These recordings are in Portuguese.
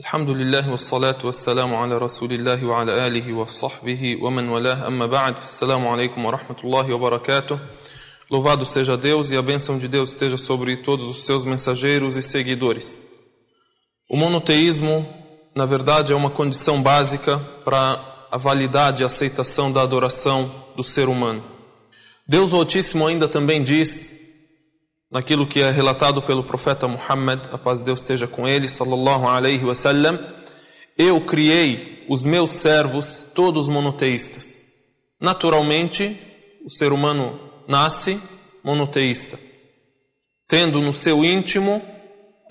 الحمد لله والصلاة والسلام على رسول الله وعلى آله وصحبه ومن والاه أما بعد السلام عليكم ورحمة الله وبركاته Louvado seja Deus e a bênção de Deus esteja sobre todos os seus mensageiros e seguidores. O monoteísmo, na verdade, é uma condição básica para a validade e aceitação da adoração do ser humano. Deus o Altíssimo ainda também diz naquilo que é relatado pelo profeta Muhammad, a paz de Deus esteja com ele, sallallahu alaihi wasallam, eu criei os meus servos todos monoteístas. Naturalmente, o ser humano nasce monoteísta, tendo no seu íntimo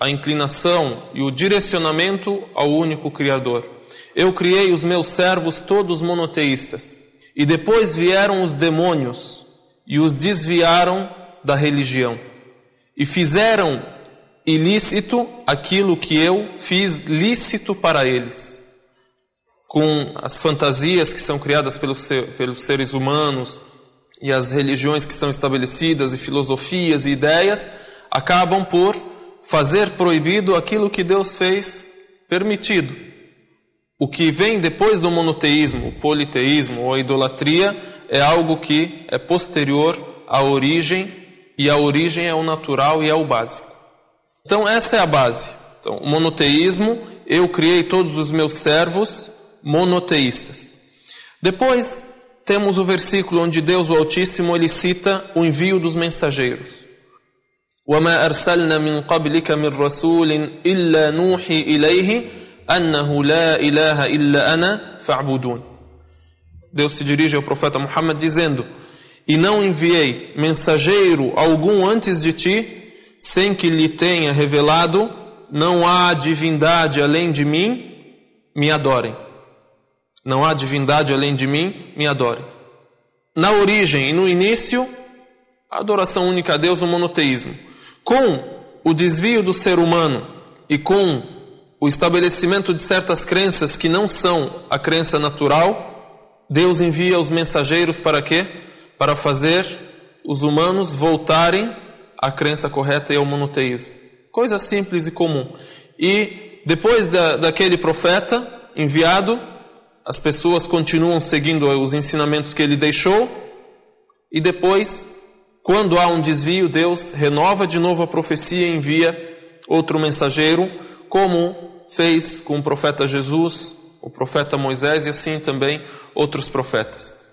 a inclinação e o direcionamento ao único Criador. Eu criei os meus servos todos monoteístas, e depois vieram os demônios e os desviaram da religião e fizeram ilícito aquilo que eu fiz lícito para eles. Com as fantasias que são criadas pelos, pelos seres humanos e as religiões que são estabelecidas e filosofias e ideias, acabam por fazer proibido aquilo que Deus fez permitido. O que vem depois do monoteísmo, o politeísmo ou a idolatria é algo que é posterior à origem e a origem é o natural e é o básico. Então essa é a base. Então, o monoteísmo, eu criei todos os meus servos monoteístas. Depois temos o versículo onde Deus o Altíssimo ele cita o envio dos mensageiros. وما أرسلنا من قبلك من رسول إلا نوحي إليه أنه لا إله إلا أنا فاعبدون. Deus se dirige ao profeta Muhammad dizendo: e não enviei mensageiro algum antes de ti, sem que lhe tenha revelado, não há divindade além de mim, me adorem. Não há divindade além de mim, me adorem. Na origem e no início, a adoração única a Deus, o monoteísmo. Com o desvio do ser humano e com o estabelecimento de certas crenças que não são a crença natural, Deus envia os mensageiros para quê? Para fazer os humanos voltarem à crença correta e ao monoteísmo. Coisa simples e comum. E depois da, daquele profeta enviado, as pessoas continuam seguindo os ensinamentos que ele deixou, e depois, quando há um desvio, Deus renova de novo a profecia e envia outro mensageiro, como fez com o profeta Jesus, o profeta Moisés e assim também outros profetas.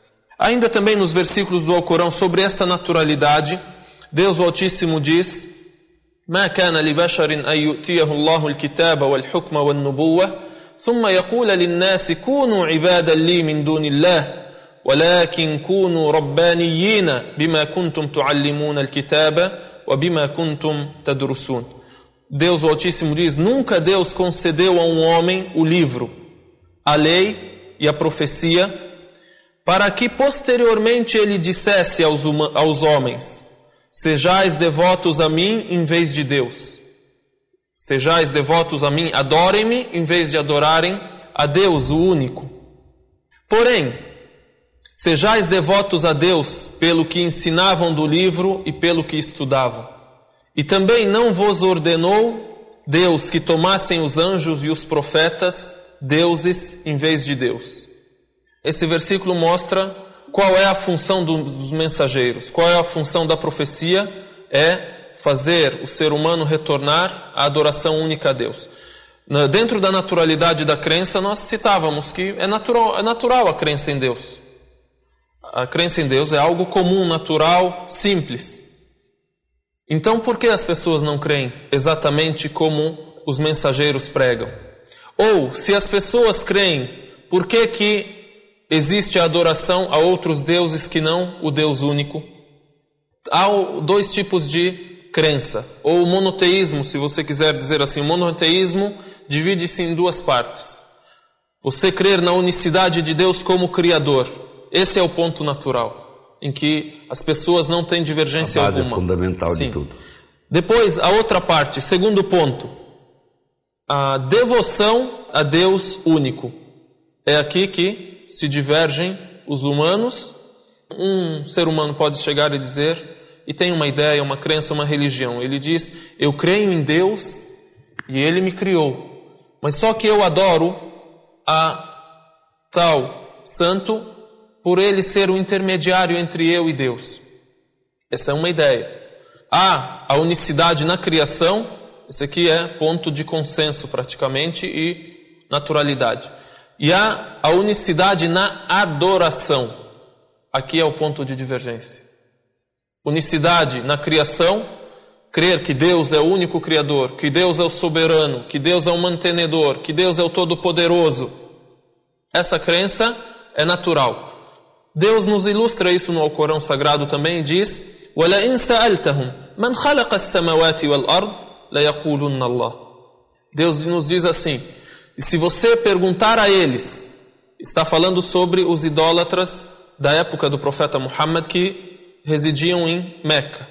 Ainda também nos versículos do Alcorão sobre esta naturalidade, Deus o Altíssimo diz: ما كان لبشر أن يؤتيه الله الكتاب والحكم والنبوة ثم يقول للناس كونوا عبادا لي من دون الله ولكن كونوا ربانيين بما كنتم تعلمون الكتاب وبما كنتم تدرسون Deus o Altíssimo diz: Nunca Deus concedeu a um homem o livro, a lei e a profecia para que posteriormente ele dissesse aos, aos homens: Sejais devotos a mim em vez de Deus. Sejais devotos a mim, adorem-me em vez de adorarem a Deus, o único. Porém, sejais devotos a Deus pelo que ensinavam do livro e pelo que estudavam. E também não vos ordenou Deus que tomassem os anjos e os profetas deuses em vez de Deus. Esse versículo mostra qual é a função dos mensageiros, qual é a função da profecia, é fazer o ser humano retornar à adoração única a Deus. Dentro da naturalidade da crença, nós citávamos que é natural, é natural a crença em Deus. A crença em Deus é algo comum, natural, simples. Então, por que as pessoas não creem exatamente como os mensageiros pregam? Ou, se as pessoas creem, por que que existe a adoração a outros deuses que não o Deus único. Há dois tipos de crença, ou monoteísmo, se você quiser dizer assim. O monoteísmo divide-se em duas partes. Você crer na unicidade de Deus como Criador. Esse é o ponto natural, em que as pessoas não têm divergência a base alguma. É fundamental Sim. de tudo. Depois, a outra parte, segundo ponto, a devoção a Deus único. É aqui que se divergem os humanos. Um ser humano pode chegar e dizer, e tem uma ideia, uma crença, uma religião. Ele diz: Eu creio em Deus e Ele me criou. Mas só que eu adoro a tal santo por ele ser o intermediário entre eu e Deus. Essa é uma ideia. Há a unicidade na criação, esse aqui é ponto de consenso praticamente e naturalidade E há a unicidade na adoração. Aqui é o ponto de divergência. Unicidade na criação, crer que Deus é o único Criador, que Deus é o soberano, que Deus é o mantenedor, que Deus é o todo-poderoso. Essa crença é natural. Deus nos ilustra isso no Alcorão Sagrado também e diz: وَلَئِنْ سَأَلْتَهُمْ مَنْ خَلَقَ السَّمَوَاتِ وَالْأَرْضِ لَيَقُولُنَّ اللَّهِ Deus nos diz assim: e se você perguntar a eles, está falando sobre os idólatras da época do profeta Muhammad que residiam em Meca.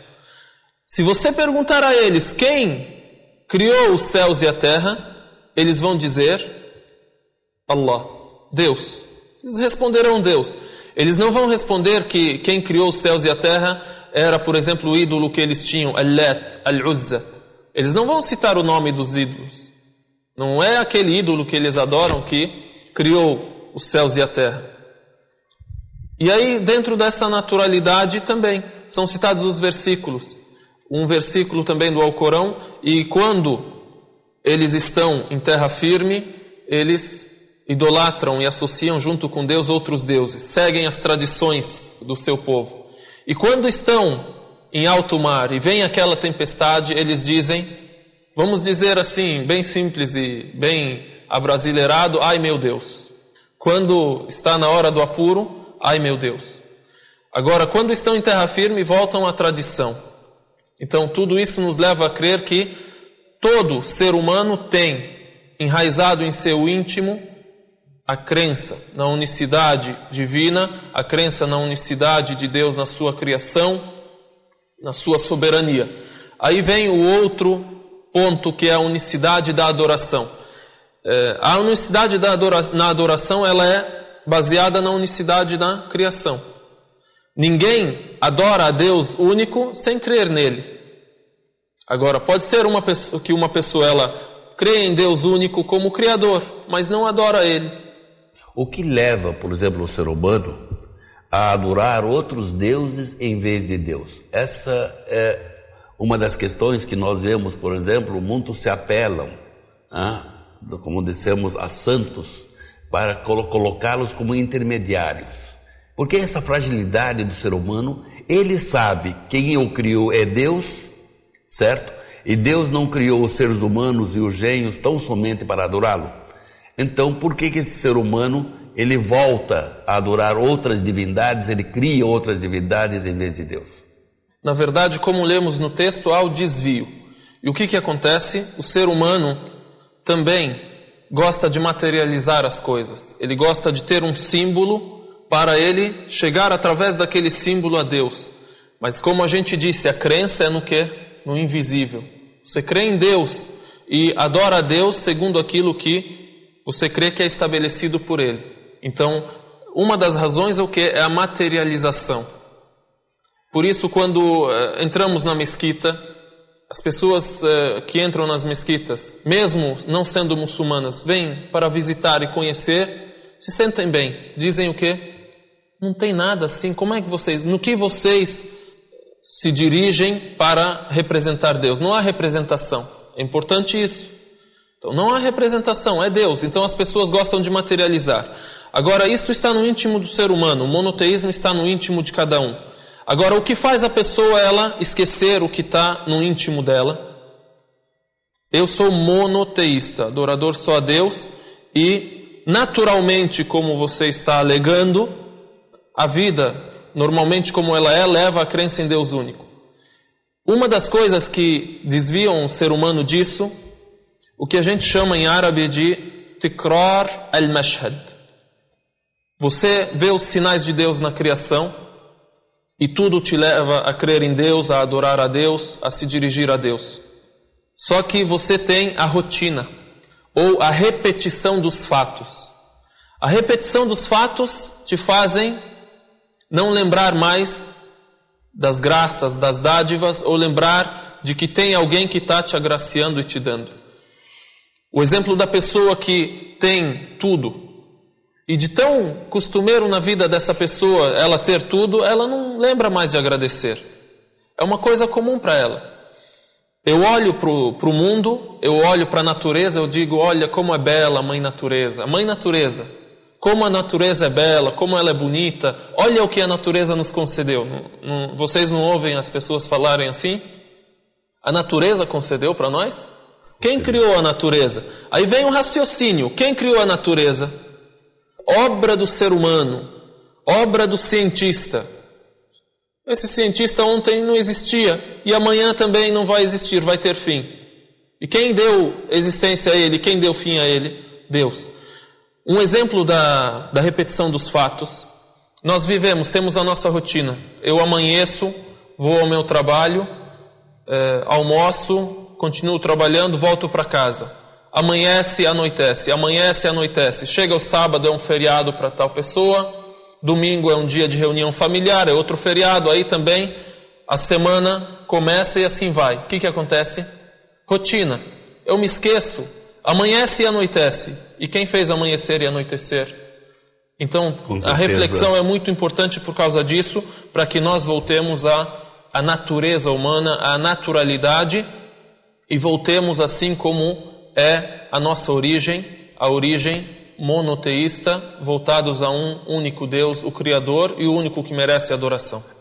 Se você perguntar a eles quem criou os céus e a terra, eles vão dizer Allah, Deus. Eles responderão Deus. Eles não vão responder que quem criou os céus e a terra era, por exemplo, o ídolo que eles tinham, Al-Lat, Al-Uzza. Eles não vão citar o nome dos ídolos. Não é aquele ídolo que eles adoram que criou os céus e a terra. E aí, dentro dessa naturalidade também, são citados os versículos um versículo também do Alcorão, e quando eles estão em terra firme, eles idolatram e associam junto com Deus outros deuses, seguem as tradições do seu povo. E quando estão em alto mar e vem aquela tempestade, eles dizem, vamos dizer assim, bem simples e bem abrasileirado, ai meu Deus. Quando está na hora do apuro, ai meu Deus. Agora, quando estão em terra firme, voltam à tradição. Então, tudo isso nos leva a crer que todo ser humano tem enraizado em seu íntimo a crença na unicidade divina, a crença na unicidade de Deus na sua criação, na sua soberania. Aí vem o outro ponto que é a unicidade da adoração. É, a unicidade da adoração, na adoração ela é baseada na unicidade da criação. Ninguém adora a Deus único sem crer nele. Agora, pode ser uma pessoa, que uma pessoa ela crê em Deus único como Criador, mas não adora Ele. O que leva, por exemplo, o ser humano a adorar outros deuses em vez de Deus? Essa é uma das questões que nós vemos, por exemplo, muitos se apelam, ah, como dissemos, a santos, para colocá-los como intermediários. Porque essa fragilidade do ser humano, ele sabe quem o criou é Deus, certo? E Deus não criou os seres humanos e os gênios tão somente para adorá-lo. Então, por que, que esse ser humano ele volta a adorar outras divindades, ele cria outras divindades em vez de Deus? Na verdade, como lemos no texto, há o desvio. E o que, que acontece? O ser humano também gosta de materializar as coisas. Ele gosta de ter um símbolo para ele chegar através daquele símbolo a Deus. Mas como a gente disse, a crença é no que? No invisível. Você crê em Deus e adora a Deus segundo aquilo que você crê que é estabelecido por Ele. Então, uma das razões é o que? É a materialização. Por isso, quando uh, entramos na mesquita, as pessoas uh, que entram nas mesquitas, mesmo não sendo muçulmanas, vêm para visitar e conhecer, se sentem bem. Dizem o que? Não tem nada assim. Como é que vocês, no que vocês se dirigem para representar Deus? Não há representação. É importante isso. Então não há representação, é Deus. Então as pessoas gostam de materializar. Agora, isto está no íntimo do ser humano, o monoteísmo está no íntimo de cada um. Agora, o que faz a pessoa ela esquecer o que está no íntimo dela? Eu sou monoteísta, adorador só a Deus, e naturalmente, como você está alegando, a vida, normalmente como ela é, leva à crença em Deus único. Uma das coisas que desviam o ser humano disso, o que a gente chama em árabe de tikrar al-mashhad. Você vê os sinais de Deus na criação e tudo te leva a crer em Deus, a adorar a Deus, a se dirigir a Deus. Só que você tem a rotina ou a repetição dos fatos. A repetição dos fatos te fazem não lembrar mais das graças, das dádivas, ou lembrar de que tem alguém que está te agraciando e te dando. O exemplo da pessoa que tem tudo. E de tão costumeiro na vida dessa pessoa ela ter tudo, ela não lembra mais de agradecer. É uma coisa comum para ela. Eu olho para o mundo, eu olho para a natureza, eu digo: olha como é bela a mãe natureza. A mãe natureza, como a natureza é bela, como ela é bonita. Olha o que a natureza nos concedeu. Não, não, vocês não ouvem as pessoas falarem assim? A natureza concedeu para nós? Quem criou a natureza? Aí vem o raciocínio: quem criou a natureza? Obra do ser humano, obra do cientista. Esse cientista ontem não existia e amanhã também não vai existir, vai ter fim. E quem deu existência a ele, quem deu fim a ele? Deus. Um exemplo da, da repetição dos fatos. Nós vivemos, temos a nossa rotina. Eu amanheço, vou ao meu trabalho, é, almoço, continuo trabalhando, volto para casa. Amanhece, anoitece, amanhece, anoitece. Chega o sábado, é um feriado para tal pessoa. Domingo é um dia de reunião familiar, é outro feriado. Aí também a semana começa e assim vai. O que, que acontece? Rotina. Eu me esqueço. Amanhece e anoitece. E quem fez amanhecer e anoitecer? Então, a reflexão é muito importante por causa disso, para que nós voltemos à, à natureza humana, à naturalidade e voltemos assim como é a nossa origem, a origem monoteísta, voltados a um único Deus, o Criador e o único que merece adoração.